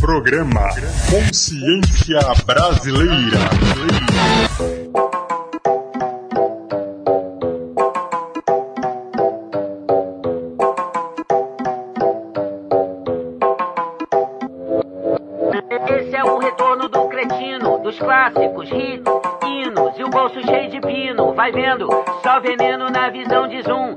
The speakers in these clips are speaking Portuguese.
Programa Consciência Brasileira. Esse é o retorno do cretino, dos clássicos, hits, hinos e o bolso cheio de pino. Vai vendo, só veneno na visão de zoom.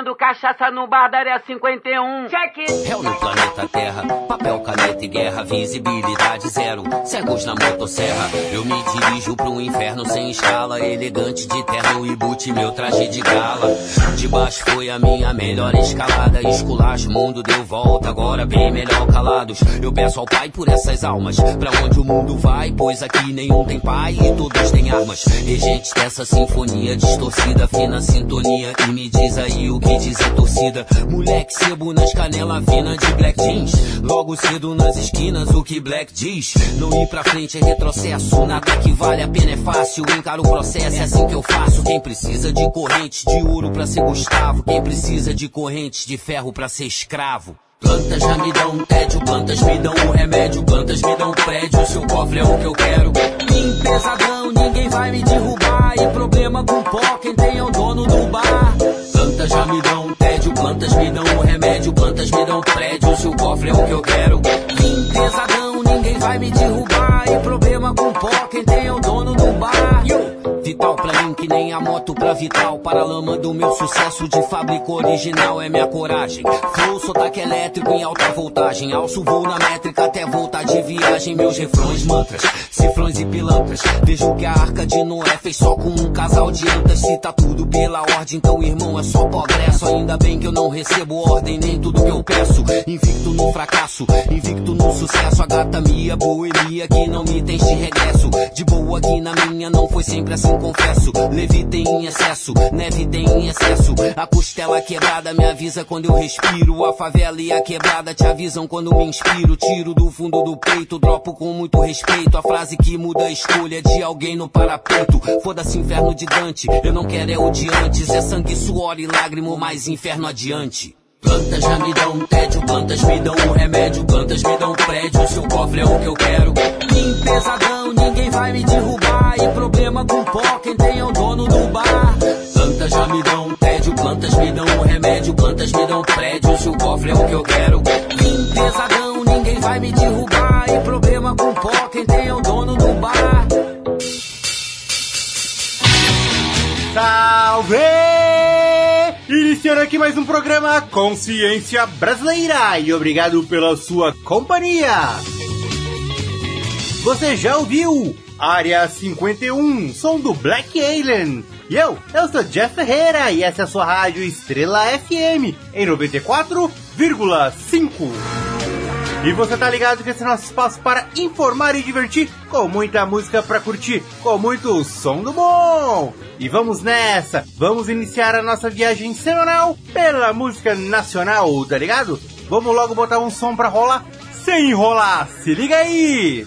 Bebendo cachaça no bar da área 51. Check! Réu no planeta Terra, papel, caneta e guerra, visibilidade zero, cegos na motosserra. Eu me dirijo pro inferno sem escala, elegante de terno e boot, meu traje de gala. De baixo foi a minha melhor escalada, esculacho, mundo deu volta, agora bem melhor calados. Eu peço ao pai por essas almas, pra onde o mundo vai, pois aqui nenhum tem pai e todos têm armas. Regentes dessa sinfonia distorcida, fina sintonia, e me diz aí o que diz a torcida. Moleque sebo nas canelas fina de black jeans. Logo cedo nas esquinas, o que black diz. Não ir pra frente é retrocesso. Nada que vale a pena é fácil. Encaro o processo, é assim que eu faço. Quem precisa de corrente de ouro pra ser Gustavo? Quem precisa de correntes de ferro pra ser escravo? Plantas já me dão tédio, plantas me dão um remédio, plantas me dão prédio, seu cofre é o que eu quero. Em pesadão, ninguém vai me derrubar. E problema com pó, quem tem é o dono do bar. Plantas já me dão um tédio, plantas me dão um remédio, plantas me dão prédio, seu cofre é o que eu quero. Em pesadão, ninguém vai me derrubar. E problema com pó, quem tem é o dono do bar. Vital pra mim que nem a moto pra vital. Para lama do meu sucesso de fábrica original é minha coragem. Flow, sotaque elétrico em alta voltagem. Alço voo na métrica até voltar de viagem. Meus refrões, mantras, cifrões e pilantras. Vejo que a arca de Noé fez só com um casal de antas. Se tá tudo pela ordem, então irmão é só progresso. Ainda bem que eu não recebo ordem, nem tudo que eu peço. Invicto no fracasso, invicto no sucesso. A gata minha, boemia que não me tem de regresso. De boa aqui na minha, não foi sempre assim confesso. Levitei em excesso, neve tem em excesso. A costela quebrada me avisa quando eu respiro. A favela e a quebrada te avisam quando me inspiro. Tiro do fundo do peito, dropo com muito respeito. A frase que muda a escolha de alguém no parapeito. Foda-se inferno de Dante, eu não quero é o de antes. É sangue, suor e lágrima, mais inferno adiante. Plantas já me dão tédio, plantas me dão um remédio, plantas me dão prédio, seu cofre é o que eu quero. Em pesadão, ninguém vai me derrubar. E problema com pó, quem tem é o dono do bar. Plantas já me dão tédio, plantas me dão remédio, plantas me dão prédio, seu cofre é o que eu quero. Pesadão, ninguém vai me derrubar. E problema com pó, quem tem é o dono do bar. Salve! Iniciando aqui mais um programa Consciência Brasileira e obrigado pela sua companhia. Você já ouviu Área 51, som do Black Alien. E eu, eu sou Jeff Ferreira e essa é a sua rádio Estrela FM em 94,5. E você tá ligado que esse é nosso espaço para informar e divertir, com muita música para curtir, com muito som do bom. E vamos nessa, vamos iniciar a nossa viagem semanal pela música nacional, tá ligado? Vamos logo botar um som pra rolar, sem enrolar, se liga aí!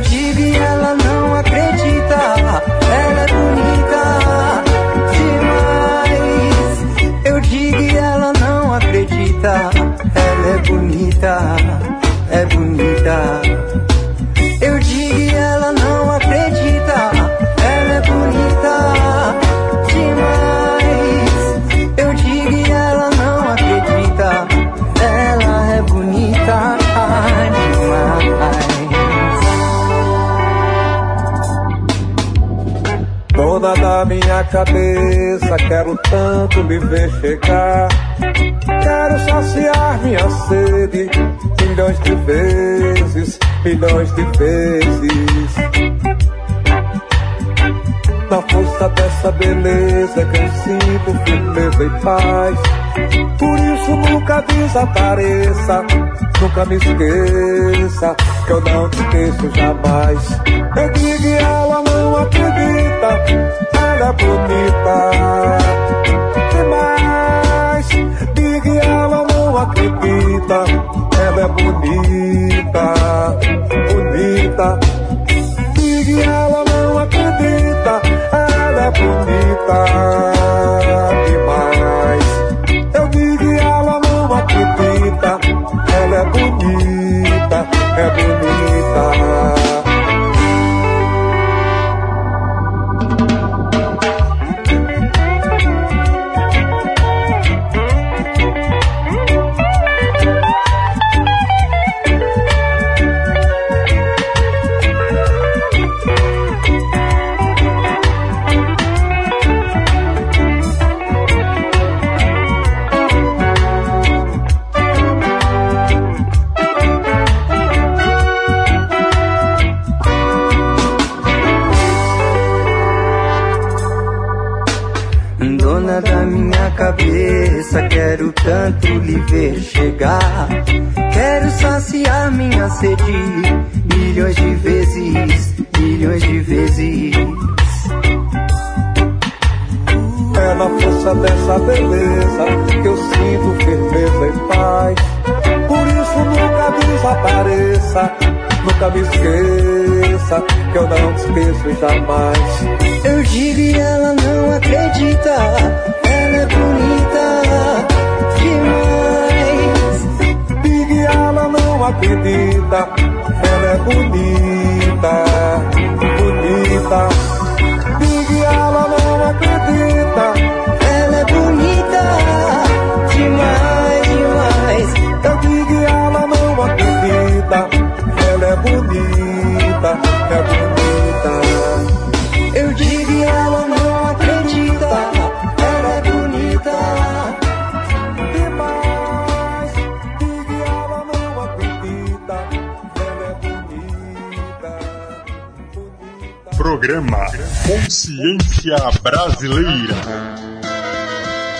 GBL. cabeça, quero tanto me ver chegar. Quero saciar minha sede milhões de vezes, milhões de vezes. Na força dessa beleza que eu sinto firmeza e paz. Por isso nunca desapareça, nunca me esqueça, que eu não te esqueço jamais. Eu digo ela é bonita. Demais, diga ela não acredita. Ela é bonita, bonita. Diga ela não acredita. Ela é bonita.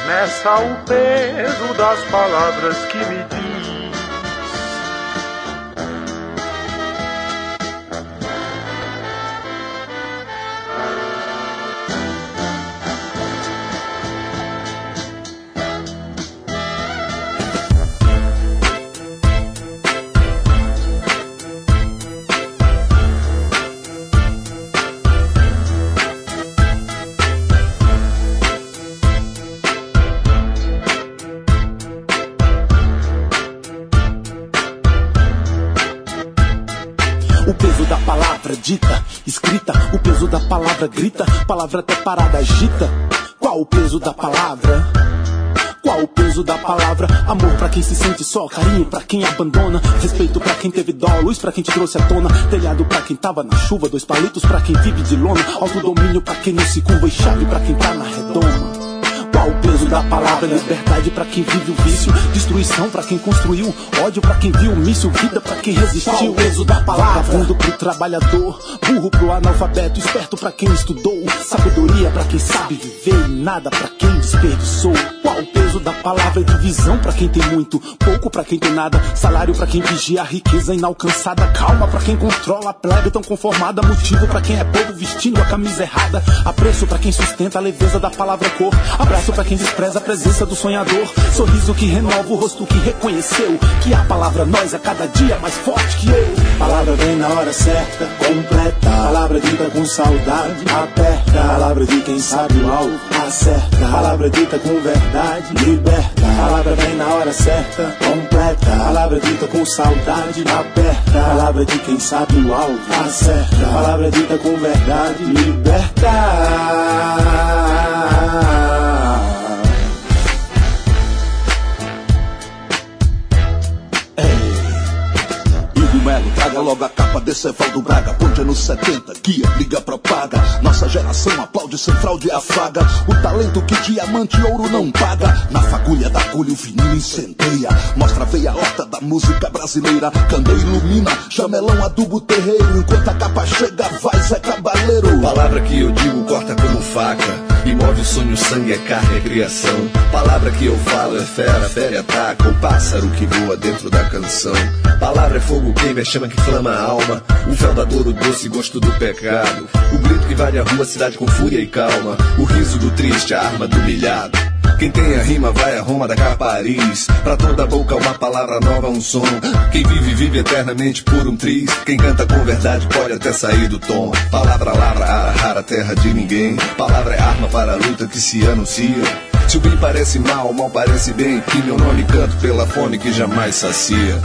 Nessa o peso das palavras que me diz. Palavra até parada agita. Qual o peso da palavra? Qual o peso da palavra? Amor pra quem se sente só, carinho pra quem abandona, respeito pra quem teve dó, luz pra quem te trouxe à tona, telhado pra quem tava na chuva, dois palitos pra quem vive de lona, autodomínio pra quem não se curva e chave pra quem tá na redoma. O peso da palavra? Liberdade pra quem vive o vício, destruição pra quem construiu, ódio pra quem viu o míssil, vida pra quem resistiu. O peso da palavra? Vagabundo pro trabalhador, burro pro analfabeto, esperto pra quem estudou, sabedoria pra quem sabe viver e nada pra quem desperdiçou. Qual o peso da palavra? Divisão pra quem tem muito, pouco pra quem tem nada, salário pra quem vigia a riqueza inalcançada, calma pra quem controla a plebe tão conformada, motivo pra quem é povo vestindo a camisa errada, apreço pra quem sustenta a leveza da palavra cor, abraço pra quem despreza a presença do sonhador, sorriso que renova o rosto que reconheceu que a palavra nós é cada dia mais forte que eu. Palavra vem na hora certa, completa, palavra dita com saudade, aperta, palavra de quem sabe o alvo, acerta, palavra dita com verdade, liberta, palavra vem na hora certa, completa, palavra dita com saudade, aperta, palavra de quem sabe o alvo, acerta, palavra dita com verdade, liberta. Logo a capa desse Evaldo Braga. Ponte anos 70, guia, briga, propaga. Nossa geração aplaude sem fraude e afaga. O talento que diamante e ouro não paga. Na fagulha da agulha o vinil incendeia. Mostra a veia horta da música brasileira. Candeia ilumina, jamelão adubo terreiro. Enquanto a capa chega, vai Zé Cabaleiro. Palavra que eu digo corta como faca. E o sonho, sangue é carne, é criação. Palavra que eu falo é fera, fera e ataca. O pássaro que voa dentro da canção. Palavra é fogo, queima, é chama que flama a alma. O fel da dor, o doce gosto do pecado. O grito que invade a rua, cidade com fúria e calma. O riso do triste, a arma do humilhado. Quem tem a rima vai a Roma da cá Paris. Pra toda boca uma palavra nova, um som. Quem vive, vive eternamente por um triz. Quem canta com verdade pode até sair do tom. Palavra, lavra, ara, rara, terra de ninguém. Palavra é arma para a luta que se anuncia. Se o bem parece mal, o mal parece bem. E meu nome canto pela fome que jamais sacia.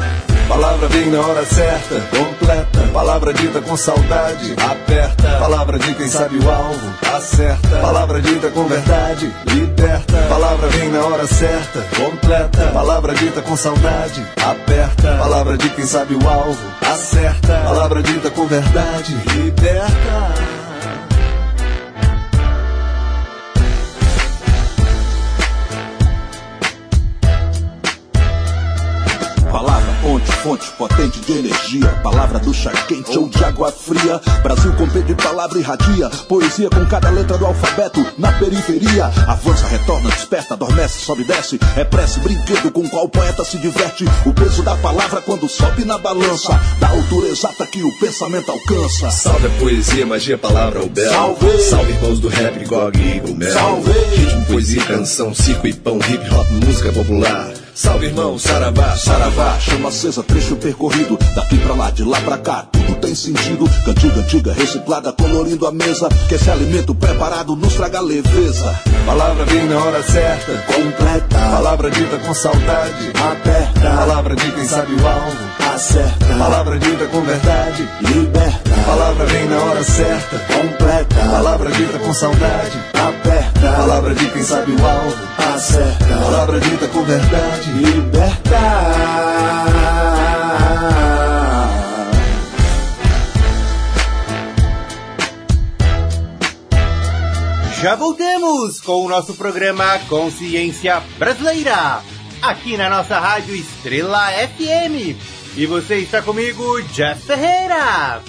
Palavra vem na hora certa, completa. Palavra dita com saudade, aperta. Palavra de quem sabe o alvo, acerta. Palavra dita com verdade, liberta. Palavra vem na hora certa, completa. Palavra dita com saudade, aperta. Palavra de quem sabe o alvo, acerta. Palavra dita com verdade, liberta. Fonte potente de energia. Palavra do chá quente ou de água fria. Brasil com P de palavra irradia. Poesia com cada letra do alfabeto na periferia. Avança, retorna, desperta, adormece, sobe, desce. É prece, brinquedo com qual o poeta se diverte. O peso da palavra quando sobe na balança. Da altura exata que o pensamento alcança. Salve a poesia, magia, palavra ou bela. Salve! Salve irmãos do rap, GOG e Eagle Mel. Salve! Ritmo, poesia, canção, cico e pão, hip hop, música popular. Salve irmão, saravá, Saravá, chama acesa, trecho percorrido. Daqui pra lá, de lá pra cá, tudo tem sentido. Cantiga antiga, reciclada, colorindo a mesa. Que esse alimento preparado nos traga leveza. Palavra vem na hora certa, Completa, palavra dita com saudade. aperta, Palavra de quem sabe o alvo, acerta, palavra dita com verdade. liberta, Palavra vem na hora certa, completa, palavra dita com saudade. aperta, Palavra de quem sabe o alvo, acerta, palavra dita com verdade. liberta. Já voltamos com o nosso programa Consciência Brasileira, aqui na nossa rádio Estrela FM. E você está comigo, Jeff Ferreira.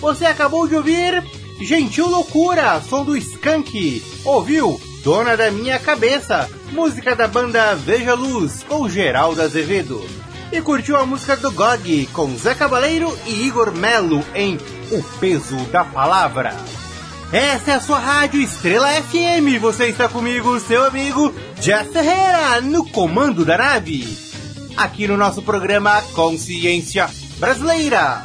Você acabou de ouvir Gentil Loucura, som do Skank. Ouviu Dona da Minha Cabeça, música da banda Veja Luz, com Geraldo Azevedo. E curtiu a música do GOG, com Zé Cabaleiro e Igor Melo, em O Peso da Palavra. Essa é a sua rádio Estrela FM. Você está comigo, seu amigo Jeff Ferreira, no comando da nave. Aqui no nosso programa Consciência Brasileira.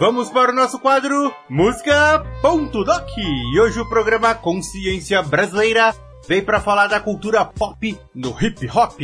Vamos para o nosso quadro Música Ponto Doc. E hoje o programa Consciência Brasileira vem para falar da cultura pop no hip hop.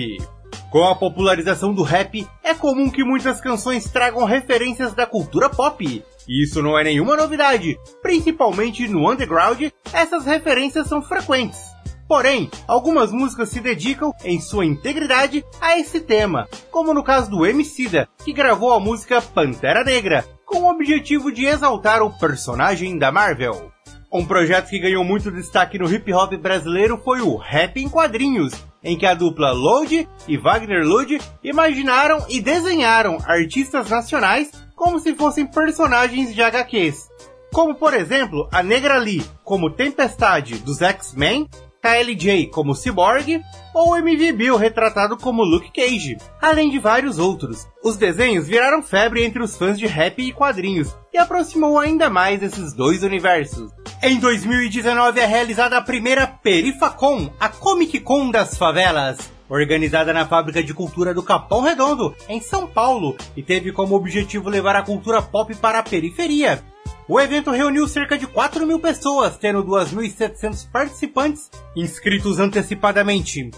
Com a popularização do rap, é comum que muitas canções tragam referências da cultura pop. E isso não é nenhuma novidade, principalmente no underground, essas referências são frequentes. Porém, algumas músicas se dedicam, em sua integridade, a esse tema, como no caso do Emicida, que gravou a música Pantera Negra, com o objetivo de exaltar o personagem da Marvel. Um projeto que ganhou muito destaque no hip hop brasileiro foi o Rap em Quadrinhos, em que a dupla Load e Wagner Lud imaginaram e desenharam artistas nacionais como se fossem personagens de HQs. Como por exemplo, a Negra Lee como Tempestade dos X-Men, KLJ como Cyborg ou MV Bill retratado como Luke Cage, além de vários outros. Os desenhos viraram febre entre os fãs de rap e quadrinhos e aproximou ainda mais esses dois universos. Em 2019 é realizada a primeira Perifacon, a Comic Con das favelas, organizada na Fábrica de Cultura do Capão Redondo, em São Paulo, e teve como objetivo levar a cultura pop para a periferia. O evento reuniu cerca de 4 mil pessoas, tendo 2.700 participantes inscritos antecipadamente.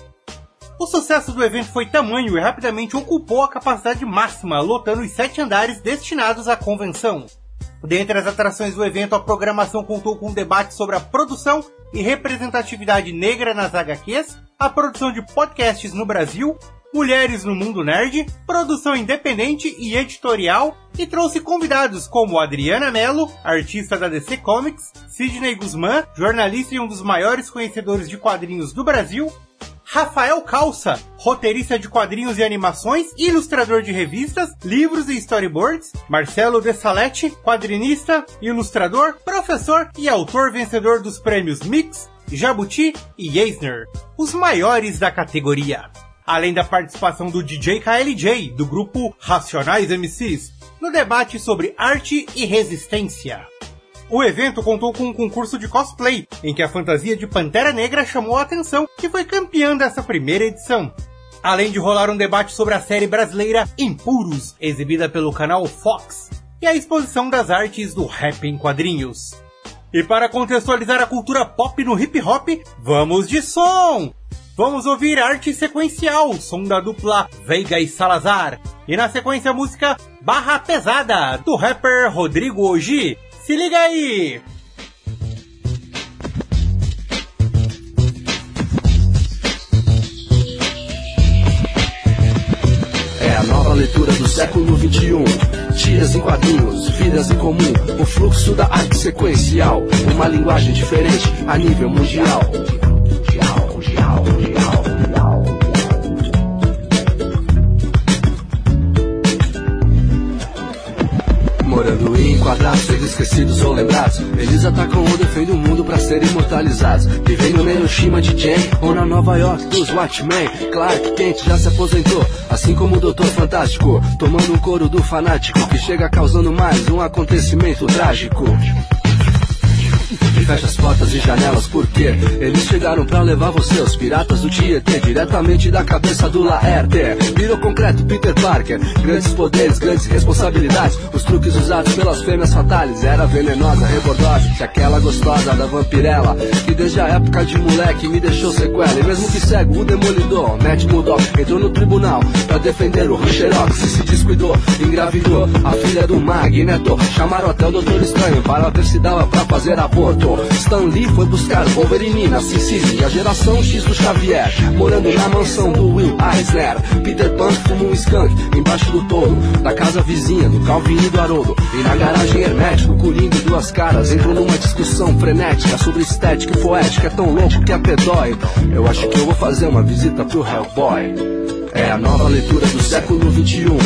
O sucesso do evento foi tamanho e rapidamente ocupou a capacidade máxima, lotando os sete andares destinados à convenção. Dentre as atrações do evento, a programação contou com um debate sobre a produção e representatividade negra nas HQs, a produção de podcasts no Brasil, mulheres no mundo nerd, produção independente e editorial, e trouxe convidados como Adriana Mello, artista da DC Comics, Sidney Guzman, jornalista e um dos maiores conhecedores de quadrinhos do Brasil, Rafael Calça, roteirista de quadrinhos e animações, ilustrador de revistas, livros e storyboards, Marcelo De Salete, quadrinista, ilustrador, professor e autor vencedor dos prêmios Mix, Jabuti e Eisner, os maiores da categoria. Além da participação do DJ KLJ, do grupo Racionais MCs, no debate sobre arte e resistência. O evento contou com um concurso de cosplay, em que a fantasia de Pantera Negra chamou a atenção e foi campeã dessa primeira edição. Além de rolar um debate sobre a série brasileira Impuros, exibida pelo canal Fox, e a exposição das artes do rap em quadrinhos. E para contextualizar a cultura pop no hip hop, vamos de som! Vamos ouvir arte sequencial, som da dupla Veiga e Salazar. E na sequência a música Barra Pesada, do rapper Rodrigo Oji. Se liga aí! É a nova leitura do século XXI. Dias em quadrinhos, vidas em comum. O fluxo da arte sequencial. Uma linguagem diferente a nível mundial. Esquecidos ou lembrados. Eles atacam ou defendem o mundo pra serem imortalizados. Vivem no Hiroshima de Jen ou na Nova York dos Watchmen. Clark Kent já se aposentou, assim como o Doutor Fantástico. Tomando um couro do fanático que chega causando mais um acontecimento trágico. Fecha as portas e janelas porque eles chegaram pra levar você, os piratas do Tietê, diretamente da cabeça do Laerte. Virou concreto Peter Parker, grandes poderes, grandes responsabilidades. Os truques usados pelas fêmeas fatales era venenosa, rebordose, aquela gostosa da vampirela que desde a época de moleque me deixou sequela. E mesmo que cego, o demolidor, Matt Murdock, entrou no tribunal pra defender o Rancherox e se descuidou, engravidou a filha do Magneto. Chamaram até o Doutor Estranho para ver se dava pra fazer aborto. Stan Lee foi buscar Wolverine na Sicília, a geração X do Xavier, morando na mansão do Will Eisner. Peter Pan fuma um skunk embaixo do tolo, da casa vizinha do Calvin e do Haroldo. E na garagem hermética, o Coringa e duas caras entram numa discussão frenética sobre estética e poética, é tão louco que é pedói. Eu acho que eu vou fazer uma visita pro Hellboy. É a nova leitura do século 21.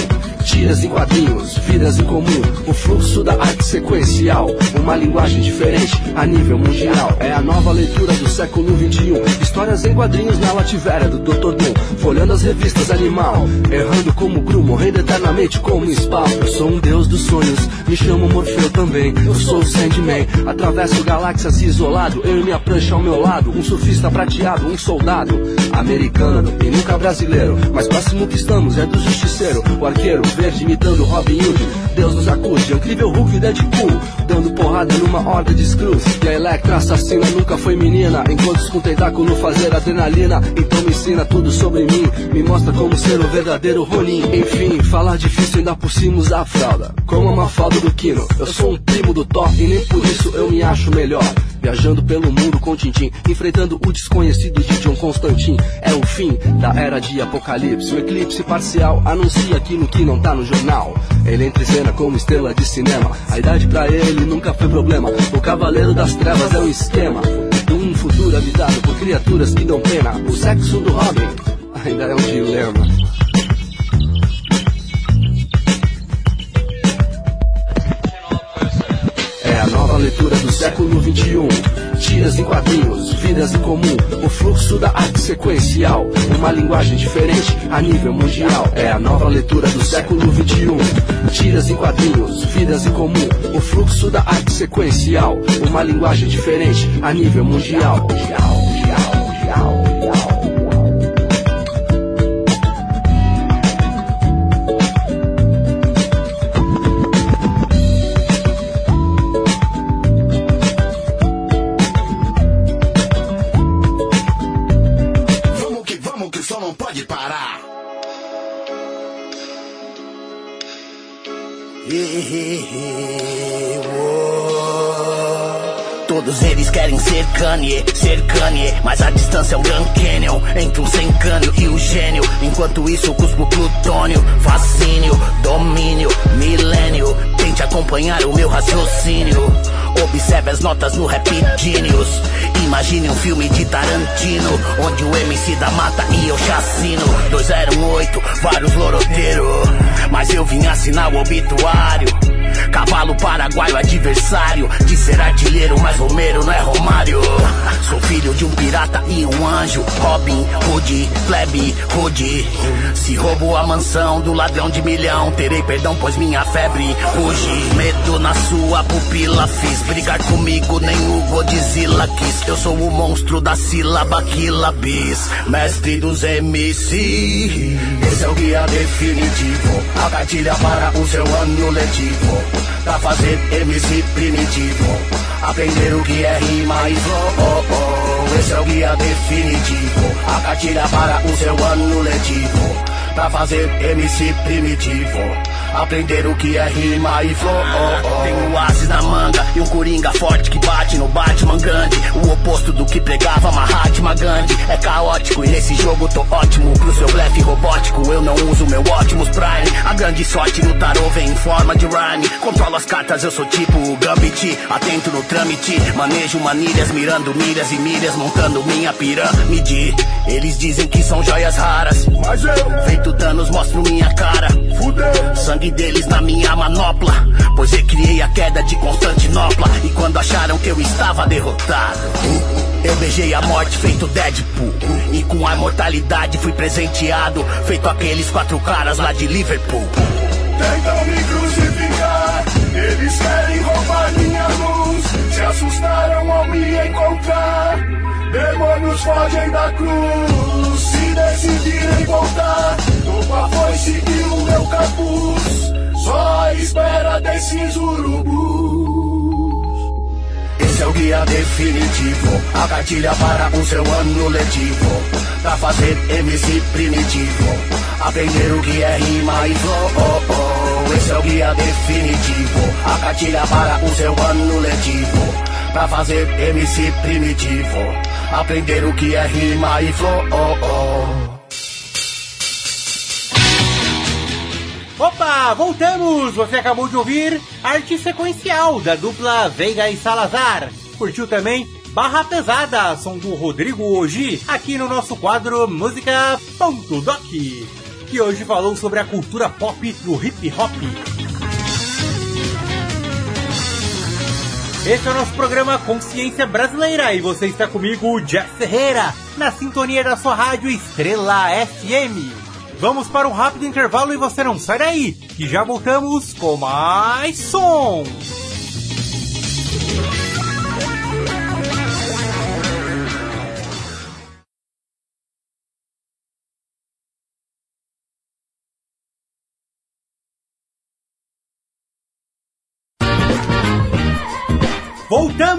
Tiras em quadrinhos, vidas em comum, o fluxo da arte sequencial, uma linguagem diferente a nível mundial. É a nova leitura do século 21. Histórias em quadrinhos na Lativéria do Dr. Doom, folhando as revistas Animal, errando como Gru, morrendo eternamente como Spawn. Eu sou um deus dos sonhos, me chamo Morfeu também. Eu sou o Sandman, atravesso galáxias isolado, eu e minha prancha ao meu lado, um surfista prateado, um soldado americano e nunca brasileiro, mas próximo que estamos é do justiceiro, o arqueiro verde imitando Robin Hood. Deus nos acude, incrível Hulk Deadpool, dando porrada numa horda de screws. E a Electra assassina nunca foi menina, encontros com tentáculo fazer adrenalina. Então me ensina tudo sobre mim, me mostra como ser o verdadeiro Ronin. Enfim, falar difícil ainda por cima usar fralda, como a Mafalda do Kino. Eu sou um primo do Thor e nem por isso eu me acho melhor. Viajando pelo mundo com Tintim, enfrentando o desconhecido de John Constantine. É o fim da era de Apocalipse. O eclipse parcial anuncia aquilo que não tá no jornal. Ele entra em cena como estrela de cinema. A idade pra ele nunca foi problema. O Cavaleiro das Trevas é um esquema. Um futuro habitado por criaturas que dão pena. O sexo do Robin ainda é um dilema. É a nova leitura do século 21. Tiras em quadrinhos, vidas em comum, o fluxo da arte sequencial, uma linguagem diferente a nível mundial. É a nova leitura do século 21. Tiras em quadrinhos, vidas em comum, o fluxo da arte sequencial, uma linguagem diferente a nível mundial. mundial, mundial, mundial. Ser Kanye, ser Kanye Mas a distância é um Grand Canyon Entre um sem câmbio e o gênio. Enquanto isso cuspo plutônio Fascínio, domínio, milênio. Tente acompanhar o meu raciocínio Observe as notas no Rap Genius. Imagine um filme de Tarantino Onde o MC da mata e eu chacino. 208, vários loroteiros Mas eu vim assinar o obituário. Cavalo paraguaio adversário. De ser artilheiro, mas Romero não é Romário. Sou filho de um pirata e um anjo. Robin Hood, plebe Hood. Se roubo a mansão do ladrão de milhão Terei perdão, pois minha febre ruge. Medo na sua pupila fiz Brigar comigo nem o Godzilla quis. Eu sou o monstro da sílaba Quilabis Mestre dos MC Esse é o guia definitivo. A cartilha para o seu ano letivo. Pra fazer MC primitivo. Aprender o que é rima e flow. Esse é o guia definitivo. A cartilha para o seu ano letivo Pra fazer MC primitivo. Aprender o que é rima e flow oh, oh. Tem um asis na manga e um coringa forte que bate no Batman Gandhi O oposto do que pregava Mahatma Gandhi. É caótico e nesse jogo tô ótimo. Pro seu blefe robótico eu não uso meu Optimus Prime. A grande sorte no tarô vem em forma de rhyme as cartas, eu sou tipo o Gambit Atento no trâmite, manejo manilhas Mirando milhas e milhas, montando minha pirâmide Eles dizem que são joias raras Mas eu, feito danos mostro minha cara. Fudeu. Sangue deles na minha manopla. Pois recriei a queda de Constantinopla. E quando acharam que eu estava derrotado, eu beijei a morte feito Deadpool. E com a mortalidade fui presenteado. Feito aqueles quatro caras lá de Liverpool. Tentam me crucificar, eles querem roubar minha luz. Se assustaram ao me encontrar. Demônios fogem da cruz. Se decidirem voltar, dou com a foice e o meu capuz. Só à espera desses urubus. Esse é o guia definitivo, a cartilha para o seu ano letivo. Pra fazer MC primitivo, aprender o que é rima e flow. Oh, oh. Esse é o guia definitivo, a cartilha para o seu ano letivo. Pra fazer MC primitivo, aprender o que é rima e flow. Oh, oh. Opa, voltamos! Você acabou de ouvir Arte Sequencial da dupla Veiga e Salazar. Curtiu também Barra Pesada, som do Rodrigo Oji, aqui no nosso quadro Música Ponto Doc, que hoje falou sobre a cultura pop do hip hop. Esse é o nosso programa Consciência Brasileira e você está comigo, Jeff Ferreira, na sintonia da sua rádio Estrela FM. Vamos para um rápido intervalo e você não sai daí, que já voltamos com mais som.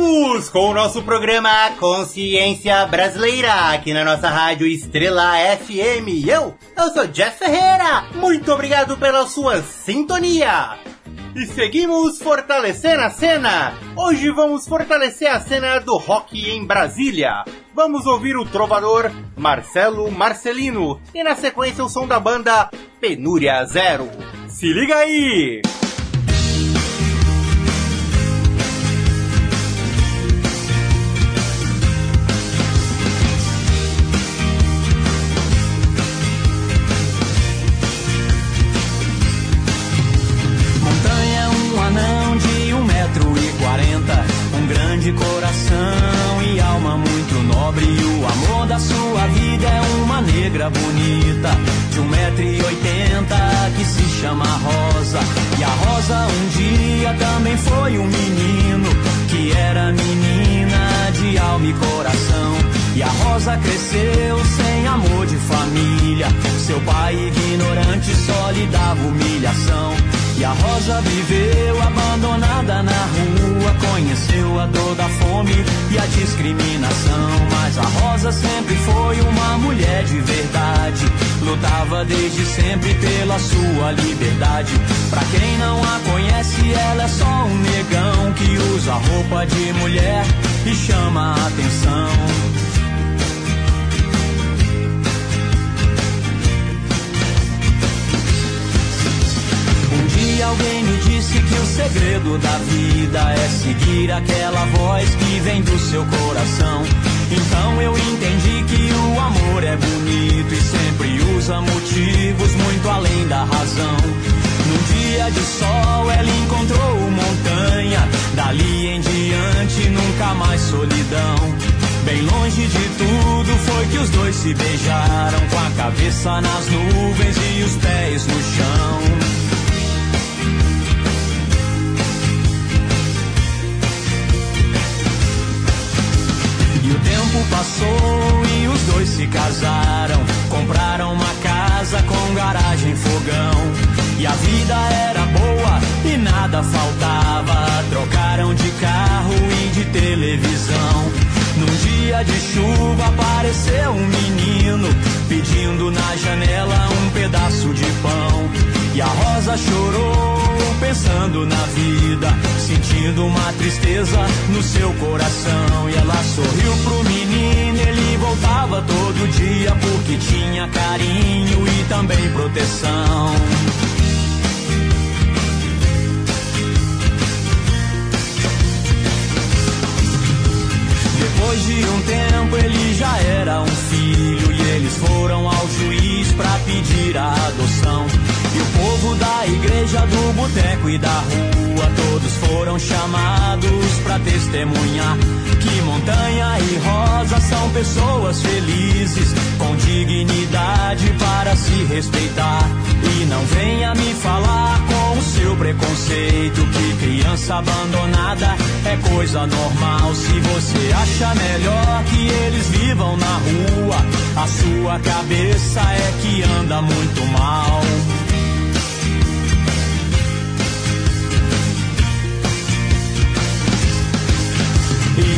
Voltamos com o nosso programa Consciência Brasileira, aqui na nossa rádio Estrela FM. Eu, eu sou Jeff Ferreira. Muito obrigado pela sua sintonia. E seguimos fortalecendo a cena. Hoje vamos fortalecer a cena do rock em Brasília. Vamos ouvir o trovador Marcelo Marcelino e na sequência o som da banda Penúria Zero. Se liga aí! De coração e alma muito nobre. O amor da sua vida é uma negra bonita, de um metro e oitenta, que se chama Rosa. E a Rosa um dia também foi um menino, que era menina de alma e coração. E a Rosa cresceu sem amor de família. Seu pai ignorante só lhe dava humilhação. E a Rosa viveu abandonada na rua, conheceu a dor da fome e a discriminação. Mas a Rosa sempre foi uma mulher de verdade, lutava desde sempre pela sua liberdade. Pra quem não a conhece, ela é só um negão que usa roupa de mulher e chama a atenção. Alguém me disse que o segredo da vida é seguir aquela voz que vem do seu coração. Então eu entendi que o amor é bonito e sempre usa motivos muito além da razão. Num dia de sol ela encontrou montanha, dali em diante nunca mais solidão. Bem longe de tudo foi que os dois se beijaram, com a cabeça nas nuvens e os pés no chão. O tempo passou e os dois se casaram. Compraram uma casa com garagem e fogão. E a vida era boa e nada faltava. Trocaram de carro e de televisão. Num dia de chuva apareceu um menino pedindo na janela um pedaço de pão. E a Rosa chorou pensando na vida, sentindo uma tristeza no seu coração. E ela sorriu pro menino, ele voltava todo dia porque tinha carinho e também proteção. Pedir a adoção. E o povo da igreja, do boteco e da rua, todos foram chamados pra testemunhar montanha e rosa são pessoas felizes, com dignidade para se respeitar. E não venha me falar com o seu preconceito que criança abandonada é coisa normal. Se você acha melhor que eles vivam na rua, a sua cabeça é que anda muito mal.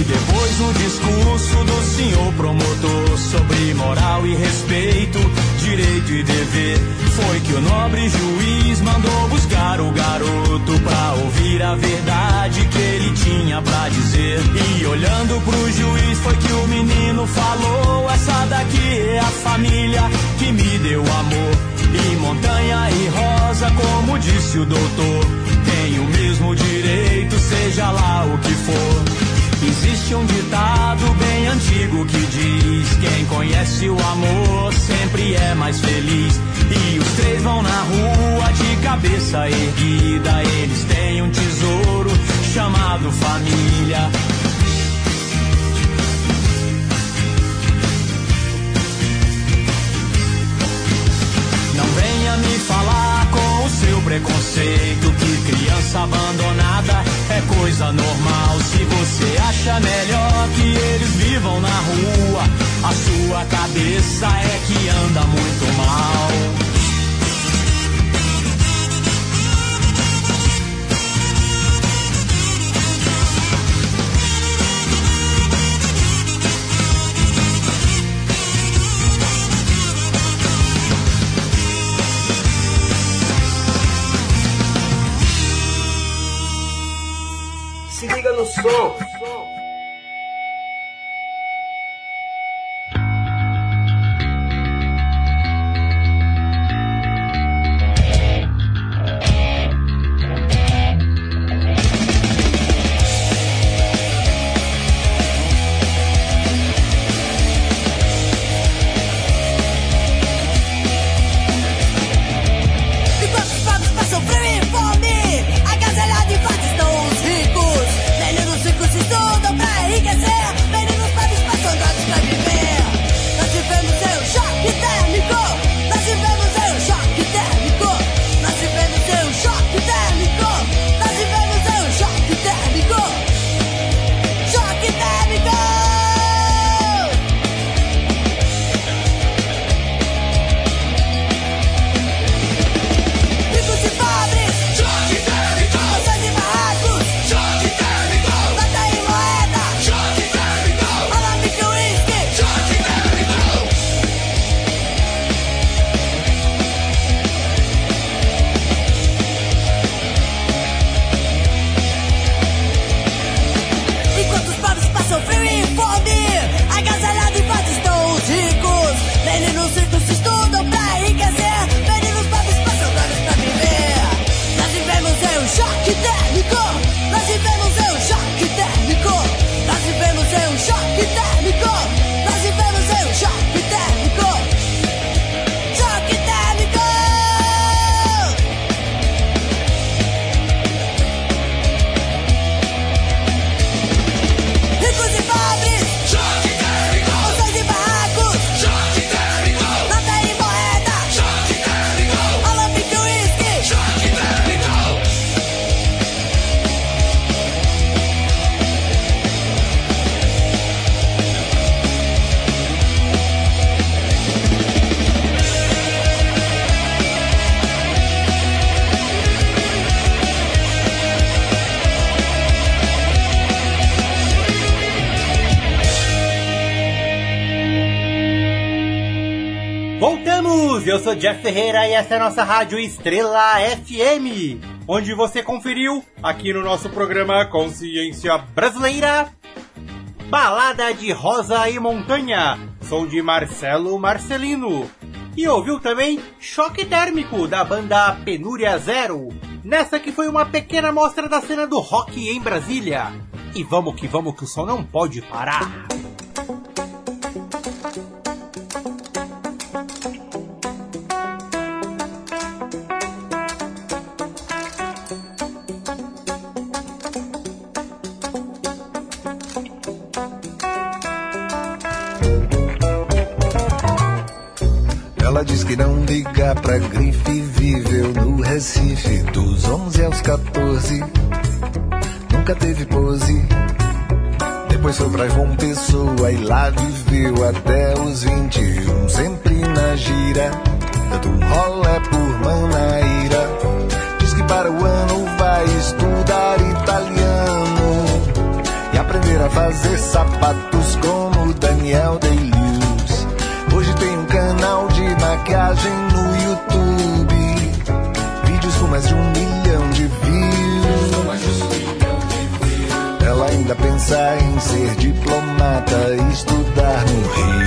Depois o discurso do senhor promotor sobre moral e respeito, direito e dever, foi que o nobre juiz mandou buscar o garoto pra ouvir a verdade que ele tinha pra dizer. E olhando pro juiz foi que o menino falou: essa daqui é a família que me deu amor. E montanha e rosa, como disse o doutor, tem o mesmo direito, seja lá o que for. Existe um ditado bem antigo que diz: Quem conhece o amor sempre é mais feliz. E os três vão na rua de cabeça erguida. Eles têm um tesouro chamado família. Não venha me falar coisa normal. Se você acha melhor que eles vivam na rua, a sua cabeça é que anda muito mal. Liga sou Jeff Ferreira e essa é a nossa rádio Estrela FM, onde você conferiu, aqui no nosso programa Consciência Brasileira, Balada de Rosa e Montanha, som de Marcelo Marcelino. E ouviu também Choque Térmico, da banda Penúria Zero, nessa que foi uma pequena mostra da cena do rock em Brasília. E vamos que vamos que o som não pode parar. Pra grife, viveu no Recife dos 11 aos 14. Nunca teve pose. Depois foi pra João Pessoa e lá viveu até os 21, sempre na gira. Dando rolé por Manaíra. Diz que para o ano vai estudar italiano e aprender a fazer sapatos como Daniel Day-Lewis. Canal de maquiagem no YouTube, vídeos com mais de um milhão de views. Ela ainda pensa em ser diplomata, estudar no Rio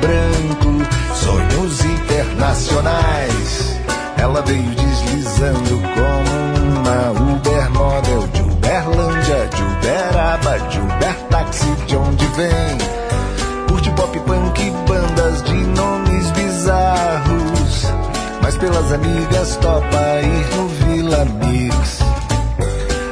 Branco, sonhos internacionais. Ela veio deslizando como uma Uber model de Uberlândia, de Uberaba, de Uber de onde vem. Pelas amigas topa ir no Vila Mix.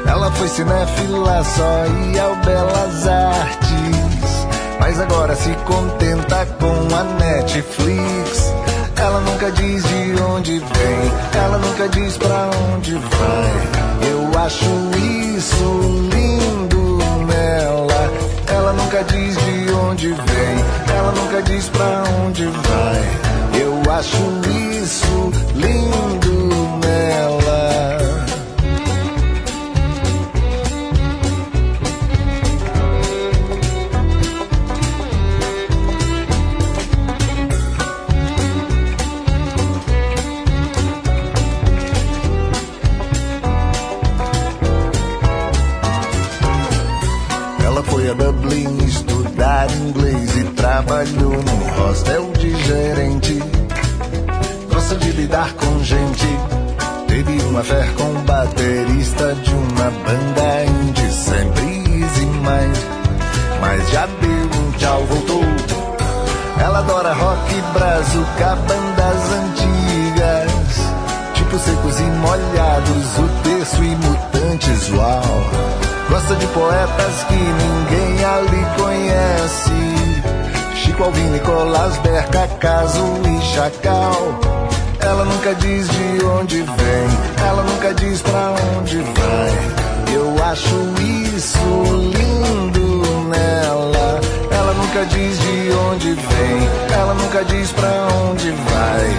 Ela foi cinéfila, só ia ao Belas Artes. Mas agora se contenta com a Netflix. Ela nunca diz de onde vem, ela nunca diz pra onde vai. Eu acho isso lindo nela. Ela nunca diz de onde vem, ela nunca diz pra onde vai. Eu acho uma fé com baterista de uma banda indie, sempre easy mind. Mas já deu um tchau, voltou. Ela adora rock, brazuca, bandas antigas. Tipo secos e molhados, o terço e mutantes, uau. Gosta de poetas que ninguém ali conhece. Chico Alvim, Nicolás Berca, Caso e Chacal. Ela nunca diz de onde vem, ela nunca diz pra onde vai. Eu acho isso lindo nela. Ela nunca diz de onde vem, ela nunca diz pra onde vai.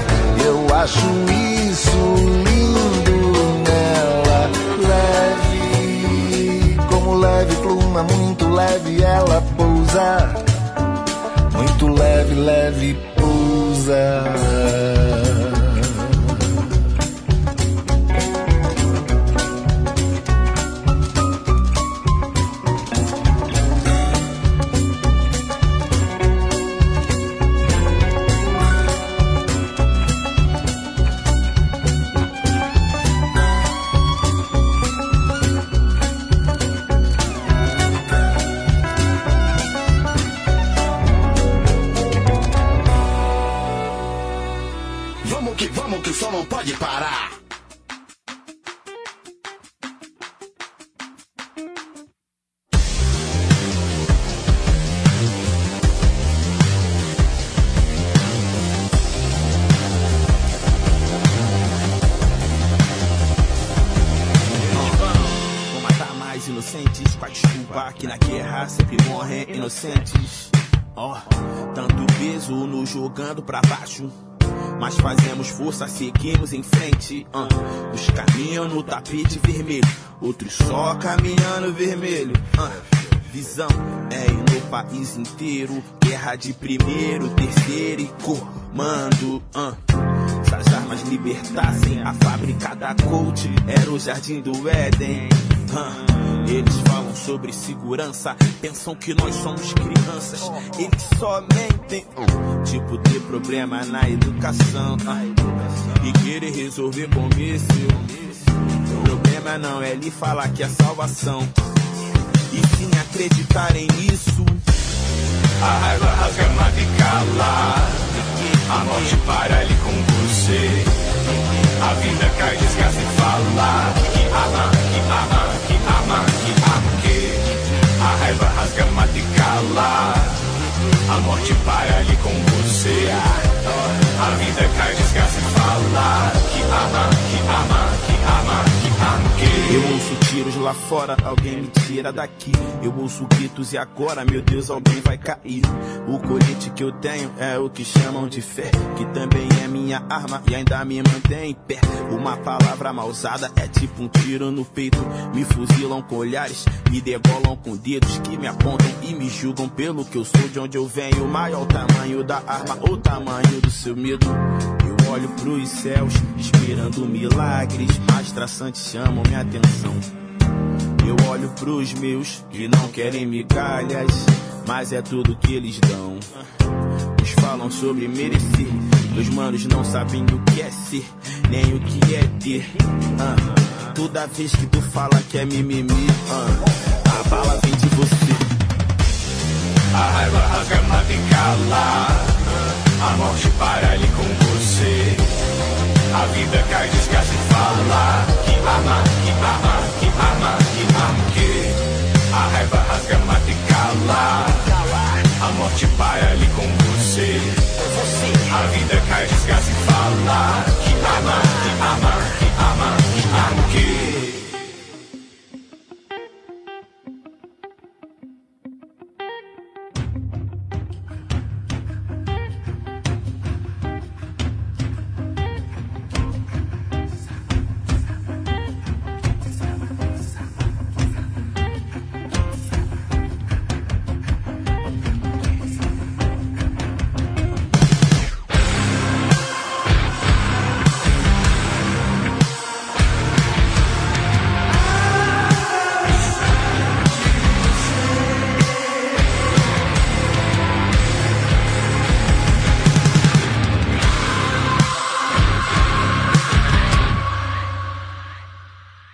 Eu acho isso lindo nela. Leve, como leve pluma, muito leve ela pousa. Muito leve, leve pousa. Tapete vermelho, outros só caminhando vermelho. ah. Visão é ir no país inteiro. Guerra de primeiro, terceiro e comando. ah. Se as armas libertassem a fábrica da Colt, era o jardim do Éden. Ah, Eles falam sobre segurança, pensam que nós somos crianças. Eles só mentem. Tipo, ter problema na educação. E querer resolver com míssil. Problema não é lhe falar que é salvação. E sim acreditarem nisso. A raiva rasga cala. A morte para ali com você. A vida cai, desgasta e fala. Que ama, que ama, que ama, que ama que. A raiva rasga cala. A morte para ali com você. A vida cai, desgasta e fala que ama, que ama, Eu ouço tiros lá fora, alguém me tira daqui. Eu ouço gritos e agora, meu Deus, alguém vai cair. O colete que eu tenho é o que chamam de fé, que também é minha arma e ainda me mantém em pé. Uma palavra mal usada é tipo um tiro no peito. Me fuzilam com olhares, me debolam com dedos que me apontam e me julgam pelo que eu sou, de onde eu venho. Maior o tamanho da arma, o tamanho do seu medo. Olho pros céus, esperando milagres, mas traçantes chamam minha atenção. Eu olho pros meus que não querem migalhas, mas é tudo que eles dão. Uns falam sobre merecer, meus manos não sabem o que é ser, nem o que é ter. Ah, toda vez que tu fala que é mimimi, ah, a bala vem de você. A raiva rasga, mata e cala. A morte para ali com você. A vida cai, desgasta e fala que ama, que ama, que ama, que ama que a raiva rasga, mata e cala. A morte para ali com você. A vida cai, desgasta e fala que ama, que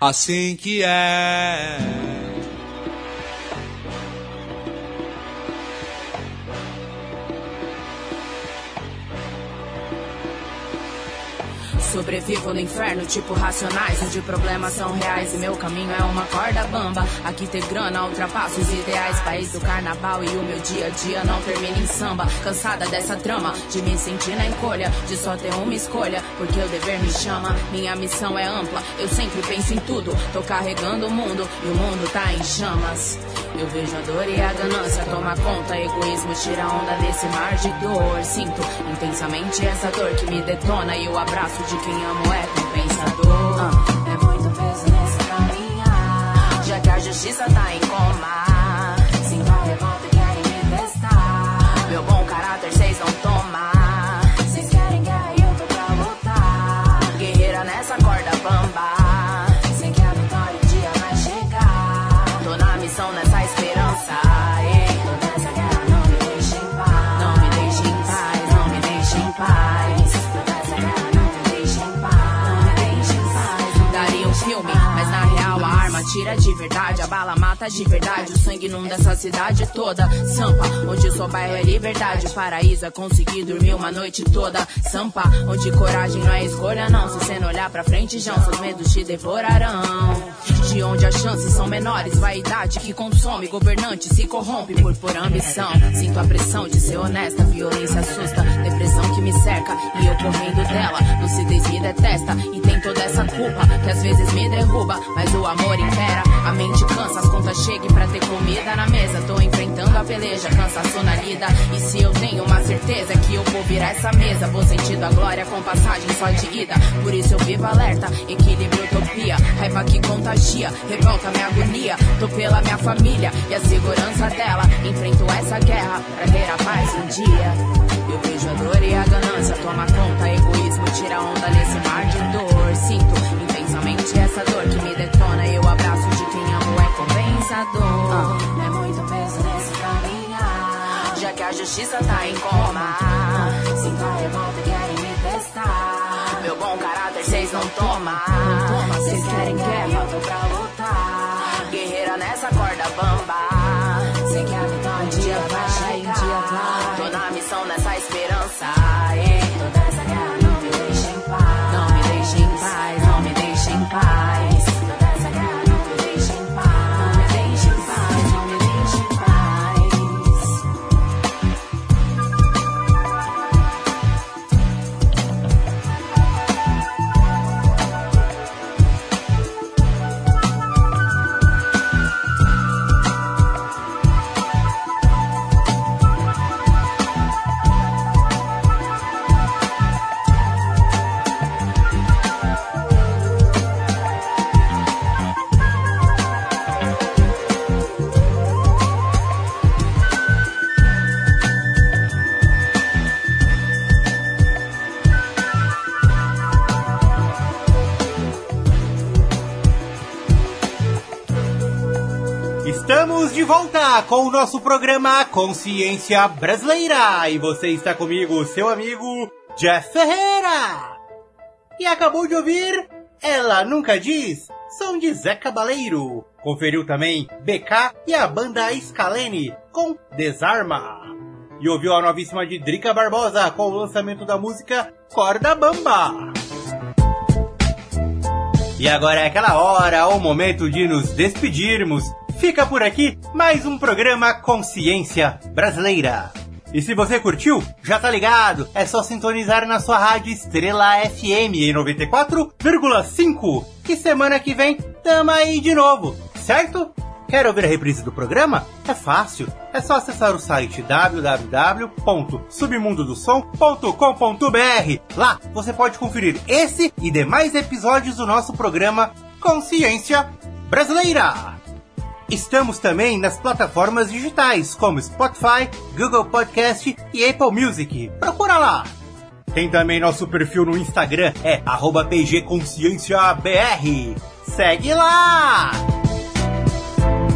Assim que é. Sobrevivo no inferno, tipo racionais, onde problemas são reais e meu caminho é uma corda bamba. Aqui ter grana ultrapassa os ideais, país do carnaval e o meu dia a dia não termina em samba. Cansada dessa trama, de me sentir na encolha, de só ter uma escolha, porque o dever me chama. Minha missão é ampla, eu sempre penso em tudo. Tô carregando o mundo e o mundo tá em chamas. Eu vejo a dor e a ganância toma conta, egoísmo tira onda desse mar de dor. Sinto intensamente essa dor que me detona e o abraço de quem amo é compensador. É muito peso nesse caminhar, já que a justiça tá em coma. Sinto a revolta e querem me testar. Meu bom caráter cês não tomar. Cês querem guerra e eu tô pra lutar. Guerreira nessa corda bamba. Real a arma tira de verdade. A bala mata de verdade. O sangue inunda essa cidade toda. Sampa, onde sua bairro é liberdade. Paraíso é conseguir dormir uma noite toda. Sampa, onde coragem não é escolha, não. Se cê não olhar pra frente, João, seus medos te devorarão. De onde as chances são menores, vaidade que consome, governante se corrompe por por ambição. Sinto a pressão de ser honesta, violência assusta, depressão que me cerca e eu correndo dela. Lucidez me detesta e toda essa culpa que às vezes me derruba, mas o amor impera. A mente cansa, as contas chegam pra ter comida na mesa. Tô enfrentando a peleja, cansaço na lida. E se eu tenho uma certeza que eu vou virar essa mesa, vou sentindo a glória com passagem só de ida. Por isso eu vivo alerta, equilíbrio, utopia, raiva que contagia, revolta minha agonia. Tô pela minha família e a segurança dela. Enfrento essa guerra pra ter a paz um dia. Eu vejo a dor e a ganância, toma conta, egoísmo, tira onda nesse mar de dor. Sinto intensamente essa dor que me detona. E o abraço de quem amo é compensador. É muito peso nesse caminhar, já que a justiça tá em coma. Sinto a revolta e querem me testar. Meu bom caráter cês não tomam. Cês querem guerra, eu pra com o nosso programa Consciência Brasileira. E você está comigo, seu amigo Jeff Ferreira. E acabou de ouvir Ela Nunca Diz, som de Zé Cabaleiro. Conferiu também BK e a banda Scalene com Desarma. E ouviu a novíssima de Drica Barbosa com o lançamento da música Corda Bamba. E agora é aquela hora, o momento de nos despedirmos. Fica por aqui mais um programa Consciência Brasileira. E se você curtiu, já tá ligado, é só sintonizar na sua rádio Estrela FM em 94,5. Que semana que vem tamo aí de novo, certo? Quer ouvir a reprise do programa? É fácil. É só acessar o site www.submundodosom.com.br. Lá você pode conferir esse e demais episódios do nosso programa Consciência Brasileira. Estamos também nas plataformas digitais como Spotify, Google Podcast e Apple Music. Procura lá! Tem também nosso perfil no Instagram, é pgconscienciabr. Segue lá!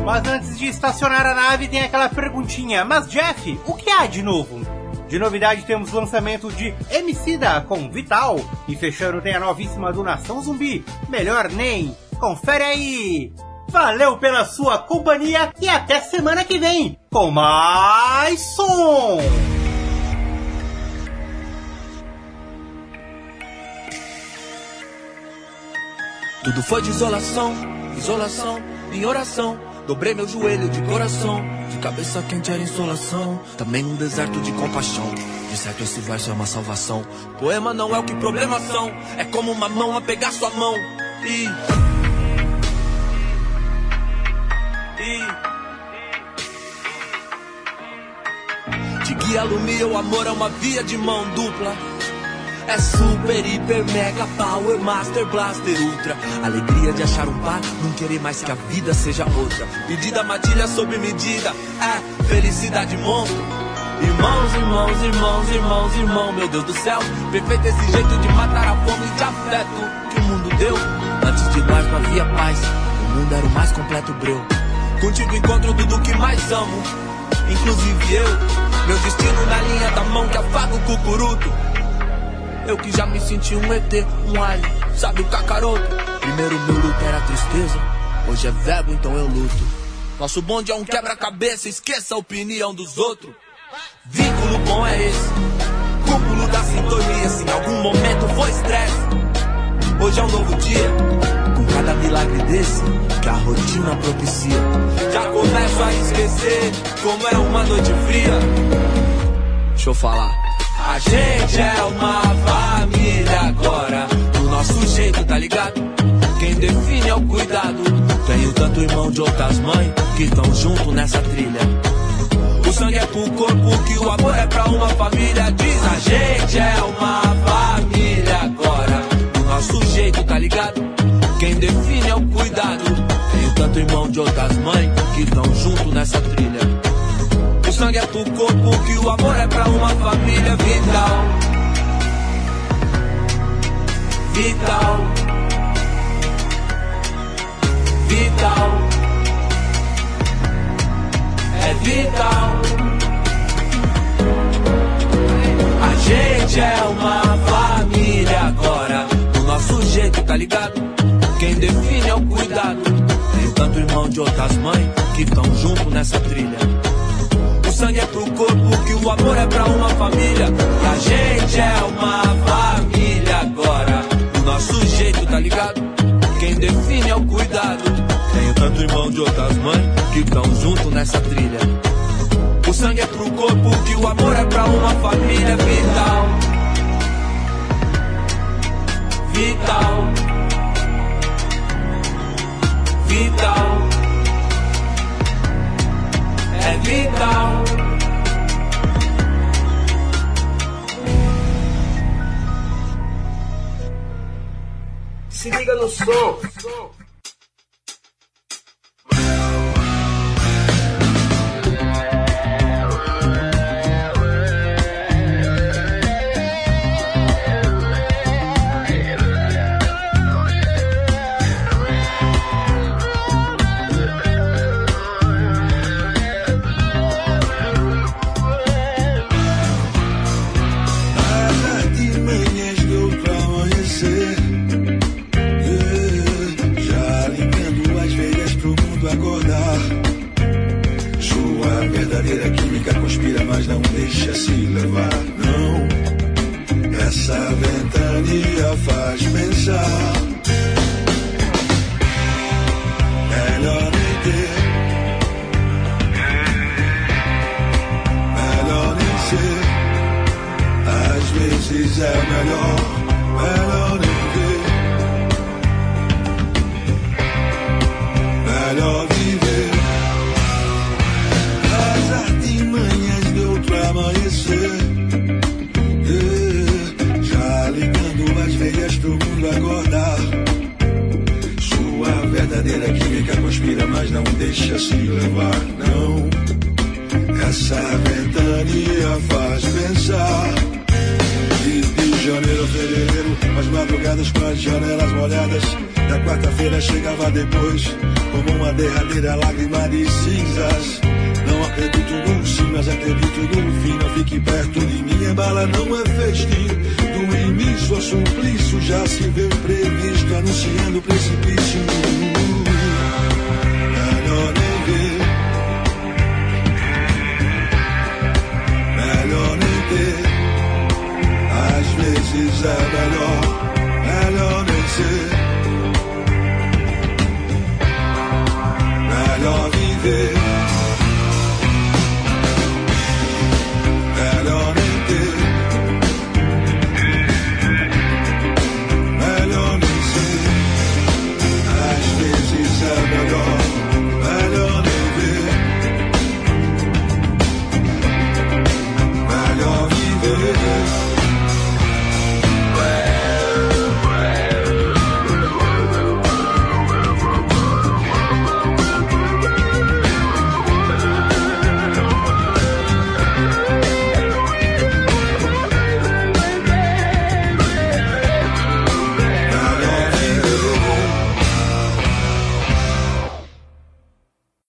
Mas antes de estacionar a nave, tem aquela perguntinha. Mas Jeff, o que há de novo? De novidade temos o lançamento de Emicida com Vital. E fechando tem a novíssima do Nação Zumbi. Melhor nem. Confere aí! Valeu pela sua companhia e até semana que vem com mais som! Tudo foi de isolação, isolação, em oração. Dobrei meu joelho de coração, de cabeça quente era insolação. Também num deserto de compaixão. De certo, esse verso é uma salvação. Poema não é o que problemas são, é como uma mão a pegar sua mão. E. De guia alumia, o amor é uma via de mão dupla. É super, hiper, mega, power, master, blaster, ultra. Alegria de achar um par, não querer mais que a vida seja outra. Pedida, matilha sob medida, é felicidade monstro. Irmãos, irmãos, irmãos, irmãos, irmão, meu Deus do céu. Perfeito esse jeito de matar a fome de afeto que o mundo deu. Antes de nós não havia paz, o mundo era o mais completo breu. Contigo encontro tudo que mais amo, inclusive eu. Meu destino na linha da mão que afaga o cucuruto. Eu que já me senti um ET, um alien, sabe o cacaroto? Primeiro meu luto era tristeza, hoje é verbo, então eu luto. Nosso bonde é um quebra-cabeça, esqueça a opinião dos outros. Vínculo bom é esse, cúmulo da sintonia. Se em algum momento foi estresse, hoje é um novo dia. Cada milagre desse, que a rotina propicia. Já começo a esquecer como é uma noite fria. Deixa eu falar. A gente é uma família agora, do nosso jeito, tá ligado? Quem define é o cuidado. Tenho tanto irmão de outras mães que tão junto nessa trilha. O sangue é pro corpo, que o amor é pra uma família. Diz a gente é uma família agora, do nosso jeito, tá ligado? Quem define é o cuidado. Tenho tanto irmão de outras mães que tão junto nessa trilha. O sangue é pro corpo, que o amor é pra uma família vital. Vital. Vital. É vital. A gente é uma família agora. Do nosso jeito, tá ligado? Quem define é o cuidado. Tenho tanto irmão de outras mães que tão junto nessa trilha. O sangue é pro corpo, que o amor é pra uma família. E a gente é uma família agora. Do nosso jeito, tá ligado? Quem define é o cuidado. Tenho tanto irmão de outras mães que tão junto nessa trilha. O sangue é pro corpo, que o amor é pra uma família vital. Vital. Vital. É vital. Se liga no som. Mas não deixa se levar, não. Essa ventania faz pensar. Melhor nem ter. Melhor nem ser. Às vezes é melhor. Melhor nem ter. Melhor Eh, Já ligando as veias pro mundo acordar. Sua verdadeira química conspira, mas não deixa se levar, não. Essa ventania faz pensar. E de janeiro a fevereiro, as madrugadas com as janelas molhadas. Da quarta-feira chegava depois, como uma derradeira lágrima não é festim. Do início ao suplício já se vê previsto, anunciando o precipício.